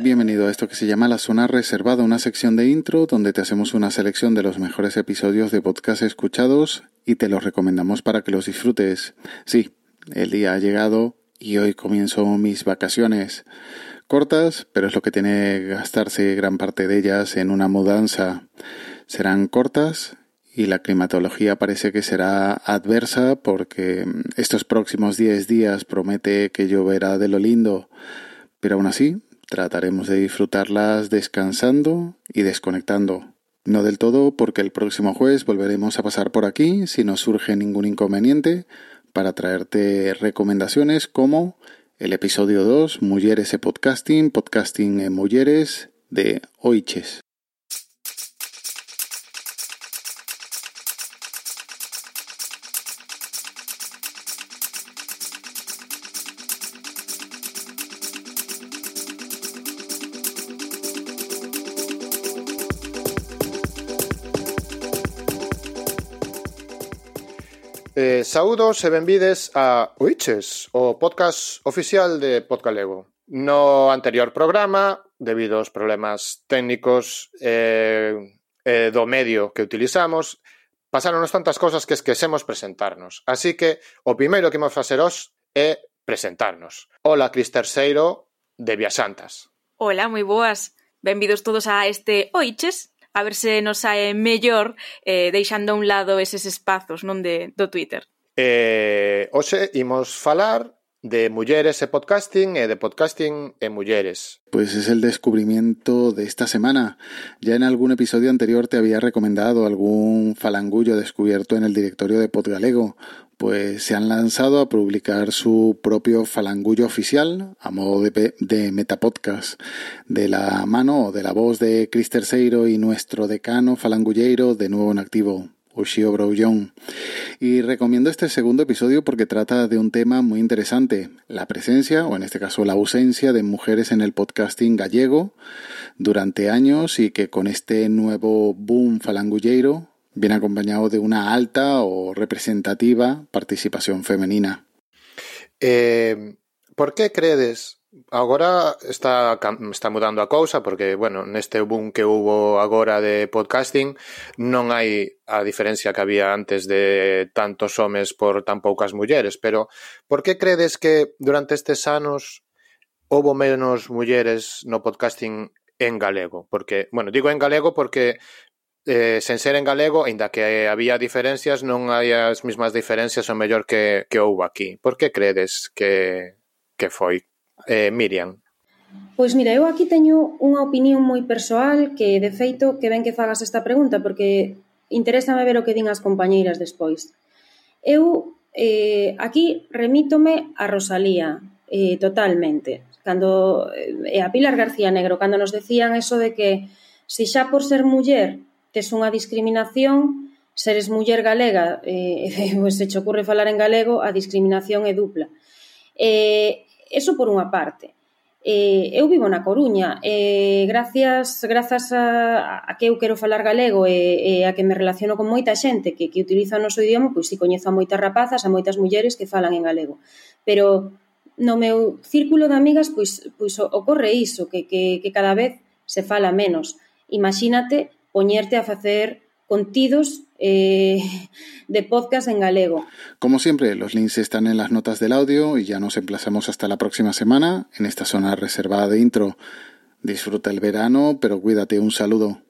bienvenido a esto que se llama La Zona Reservada, una sección de intro donde te hacemos una selección de los mejores episodios de podcast escuchados y te los recomendamos para que los disfrutes. Sí, el día ha llegado y hoy comienzo mis vacaciones. Cortas, pero es lo que tiene gastarse gran parte de ellas en una mudanza. Serán cortas y la climatología parece que será adversa porque estos próximos 10 días promete que lloverá de lo lindo. Pero aún así, Trataremos de disfrutarlas descansando y desconectando. No del todo porque el próximo jueves volveremos a pasar por aquí si no surge ningún inconveniente para traerte recomendaciones como el episodio 2, Mujeres e Podcasting, Podcasting en Mujeres de Oiches. Eh, saúdos e benvides a Oiches, o podcast oficial de Podcalego. No anterior programa, debido aos problemas técnicos eh, eh, do medio que utilizamos, pasaronos tantas cosas que esquecemos presentarnos. Así que o primeiro que imos facer hoxe é presentarnos. Ola, Cris Terceiro, de Viasantas. Ola, moi boas. Benvidos todos a este Oiches, a ver se nos sae mellor eh, deixando a un lado eses espazos non de, do Twitter. Eh, hoxe imos falar de mulleres e podcasting e de podcasting e mulleres. Pues es el descubrimiento de esta semana. Ya en algún episodio anterior te había recomendado algún falangullo descubierto en el directorio de Podgalego, pues se han lanzado a publicar su propio falangullo oficial a modo de, de metapodcast, de la mano o de la voz de Chris Terceiro y nuestro decano falangulleiro de nuevo en activo, Ushio. Y recomiendo este segundo episodio porque trata de un tema muy interesante, la presencia, o en este caso la ausencia de mujeres en el podcasting gallego durante años y que con este nuevo boom falangulleiro viene acompañado de una alta o representativa participación femenina. Eh, por que credes Agora está está mudando a cousa porque, bueno, neste boom que hubo agora de podcasting non hai a diferencia que había antes de tantos homes por tan poucas mulleres, pero por que credes que durante estes anos houbo menos mulleres no podcasting en galego? Porque, bueno, digo en galego porque eh, sen ser en galego, aínda que había diferencias, non hai as mesmas diferencias o mellor que, que houve aquí. Por que credes que, que foi? eh, Miriam. Pois mira, eu aquí teño unha opinión moi persoal que, de feito, que ben que fagas esta pregunta porque interésame ver o que din as compañeiras despois. Eu eh, aquí remítome a Rosalía eh, totalmente. Cando, eh, a Pilar García Negro, cando nos decían eso de que se xa por ser muller tes unha discriminación, seres muller galega, eh, pues, pois se che ocurre falar en galego, a discriminación é dupla. Eh, Eso por unha parte. Eh, eu vivo na Coruña, eh, gracias grazas a, a que eu quero falar galego e, e a que me relaciono con moita xente que, que utiliza o noso idioma, pois si coñezo a moitas rapazas, a moitas mulleres que falan en galego. Pero no meu círculo de amigas, pois, pois ocorre iso, que, que, que cada vez se fala menos. Imagínate poñerte a facer contidos eh, de podcast en galego. Como siempre, los links están en las notas del audio y ya nos emplazamos hasta la próxima semana en esta zona reservada de intro. Disfruta el verano, pero cuídate. Un saludo.